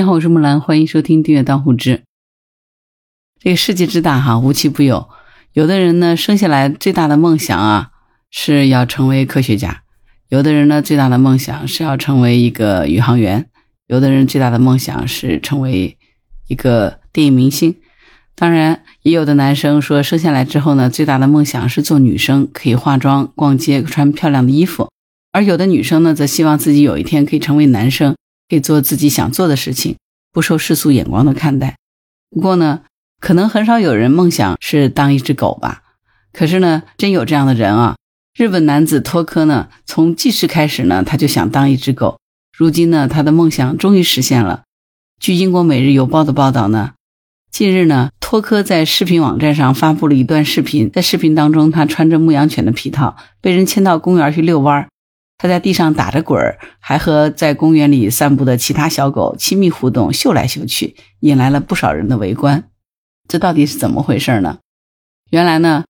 你好，我是木兰，欢迎收听订阅当户知。这个世界之大哈，无奇不有。有的人呢，生下来最大的梦想啊，是要成为科学家；有的人呢，最大的梦想是要成为一个宇航员；有的人最大的梦想是成为一个电影明星。当然，也有的男生说，生下来之后呢，最大的梦想是做女生，可以化妆、逛街、穿漂亮的衣服；而有的女生呢，则希望自己有一天可以成为男生。可以做自己想做的事情，不受世俗眼光的看待。不过呢，可能很少有人梦想是当一只狗吧。可是呢，真有这样的人啊！日本男子托科呢，从记事开始呢，他就想当一只狗。如今呢，他的梦想终于实现了。据英国《每日邮报》的报道呢，近日呢，托科在视频网站上发布了一段视频，在视频当中，他穿着牧羊犬的皮套，被人牵到公园去遛弯儿。他在地上打着滚儿，还和在公园里散步的其他小狗亲密互动，嗅来嗅去，引来了不少人的围观。这到底是怎么回事呢？原来呢，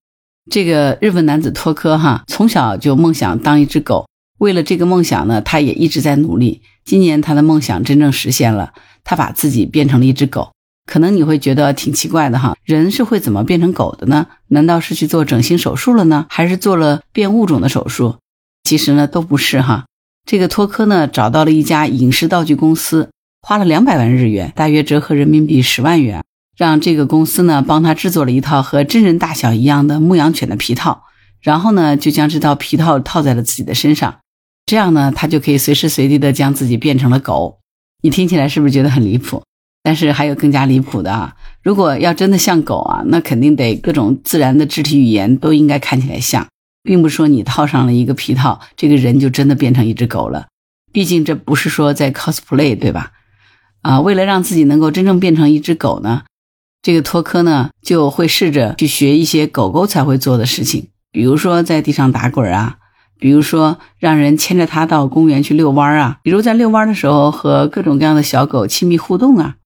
这个日本男子托科哈，从小就梦想当一只狗。为了这个梦想呢，他也一直在努力。今年他的梦想真正实现了，他把自己变成了一只狗。可能你会觉得挺奇怪的哈，人是会怎么变成狗的呢？难道是去做整形手术了呢？还是做了变物种的手术？其实呢都不是哈，这个托科呢找到了一家影视道具公司，花了两百万日元，大约折合人民币十万元，让这个公司呢帮他制作了一套和真人大小一样的牧羊犬的皮套，然后呢就将这套皮套套在了自己的身上，这样呢他就可以随时随地的将自己变成了狗。你听起来是不是觉得很离谱？但是还有更加离谱的啊！如果要真的像狗啊，那肯定得各种自然的肢体语言都应该看起来像。并不是说你套上了一个皮套，这个人就真的变成一只狗了。毕竟这不是说在 cosplay，对吧？啊，为了让自己能够真正变成一只狗呢，这个托科呢就会试着去学一些狗狗才会做的事情，比如说在地上打滚啊，比如说让人牵着它到公园去遛弯啊，比如在遛弯的时候和各种各样的小狗亲密互动啊。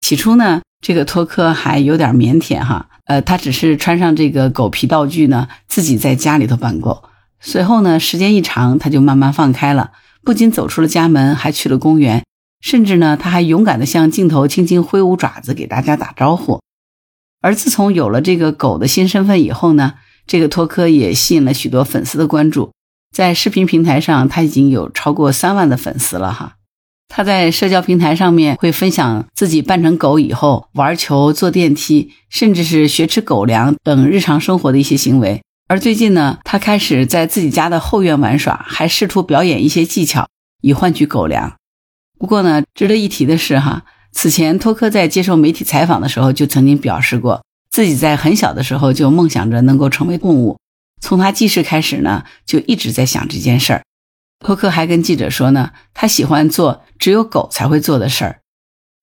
起初呢，这个托科还有点腼腆哈。呃，他只是穿上这个狗皮道具呢，自己在家里头扮狗。随后呢，时间一长，他就慢慢放开了，不仅走出了家门，还去了公园，甚至呢，他还勇敢地向镜头轻轻挥舞爪子，给大家打招呼。而自从有了这个狗的新身份以后呢，这个托科也吸引了许多粉丝的关注，在视频平台上，他已经有超过三万的粉丝了哈。他在社交平台上面会分享自己扮成狗以后玩球、坐电梯，甚至是学吃狗粮等日常生活的一些行为。而最近呢，他开始在自己家的后院玩耍，还试图表演一些技巧以换取狗粮。不过呢，值得一提的是哈，此前托克在接受媒体采访的时候就曾经表示过，自己在很小的时候就梦想着能够成为动物，从他记事开始呢，就一直在想这件事儿。托克还跟记者说呢，他喜欢做只有狗才会做的事儿。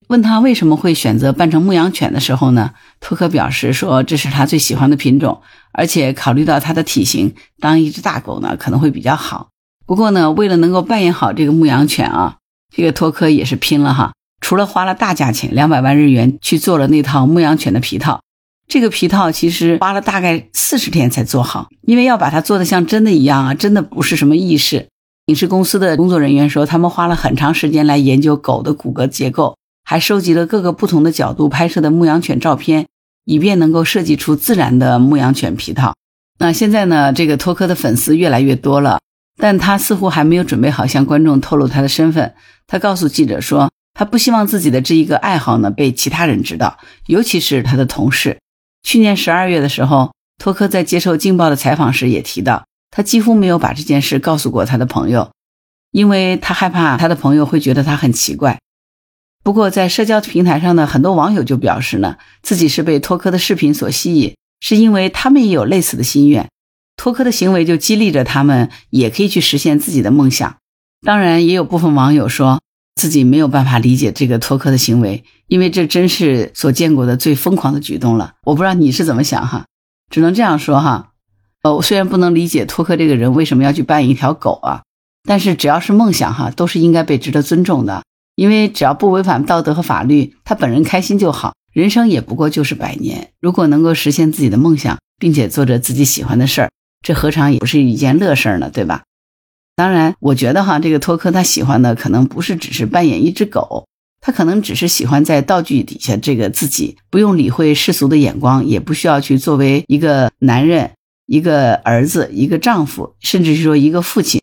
问他为什么会选择扮成牧羊犬的时候呢，托克表示说这是他最喜欢的品种，而且考虑到他的体型，当一只大狗呢可能会比较好。不过呢，为了能够扮演好这个牧羊犬啊，这个托克也是拼了哈，除了花了大价钱两百万日元去做了那套牧羊犬的皮套，这个皮套其实花了大概四十天才做好，因为要把它做的像真的一样啊，真的不是什么易事。影视公司的工作人员说，他们花了很长时间来研究狗的骨骼结构，还收集了各个不同的角度拍摄的牧羊犬照片，以便能够设计出自然的牧羊犬皮套。那现在呢，这个托科的粉丝越来越多了，但他似乎还没有准备好向观众透露他的身份。他告诉记者说，他不希望自己的这一个爱好呢被其他人知道，尤其是他的同事。去年十二月的时候，托科在接受《镜报》的采访时也提到。他几乎没有把这件事告诉过他的朋友，因为他害怕他的朋友会觉得他很奇怪。不过，在社交平台上的很多网友就表示呢，自己是被托科的视频所吸引，是因为他们也有类似的心愿。托科的行为就激励着他们，也可以去实现自己的梦想。当然，也有部分网友说自己没有办法理解这个托科的行为，因为这真是所见过的最疯狂的举动了。我不知道你是怎么想哈，只能这样说哈。呃，我虽然不能理解托克这个人为什么要去扮演一条狗啊，但是只要是梦想哈，都是应该被值得尊重的。因为只要不违反道德和法律，他本人开心就好。人生也不过就是百年，如果能够实现自己的梦想，并且做着自己喜欢的事儿，这何尝也不是一件乐事儿呢？对吧？当然，我觉得哈，这个托克他喜欢的可能不是只是扮演一只狗，他可能只是喜欢在道具底下这个自己，不用理会世俗的眼光，也不需要去作为一个男人、一个儿子、一个丈夫，甚至是说一个父亲。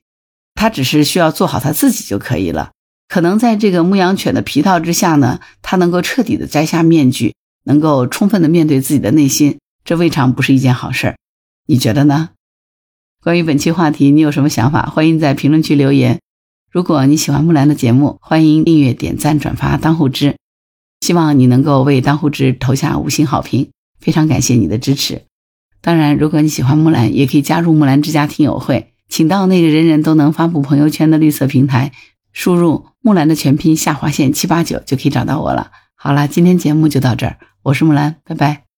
他只是需要做好他自己就可以了。可能在这个牧羊犬的皮套之下呢，他能够彻底的摘下面具，能够充分的面对自己的内心，这未尝不是一件好事儿。你觉得呢？关于本期话题，你有什么想法？欢迎在评论区留言。如果你喜欢木兰的节目，欢迎订阅、点赞、转发当户知。希望你能够为当户知投下五星好评，非常感谢你的支持。当然，如果你喜欢木兰，也可以加入木兰之家听友会，请到那个人人都能发布朋友圈的绿色平台，输入木兰的全拼下划线七八九就可以找到我了。好了，今天节目就到这儿，我是木兰，拜拜。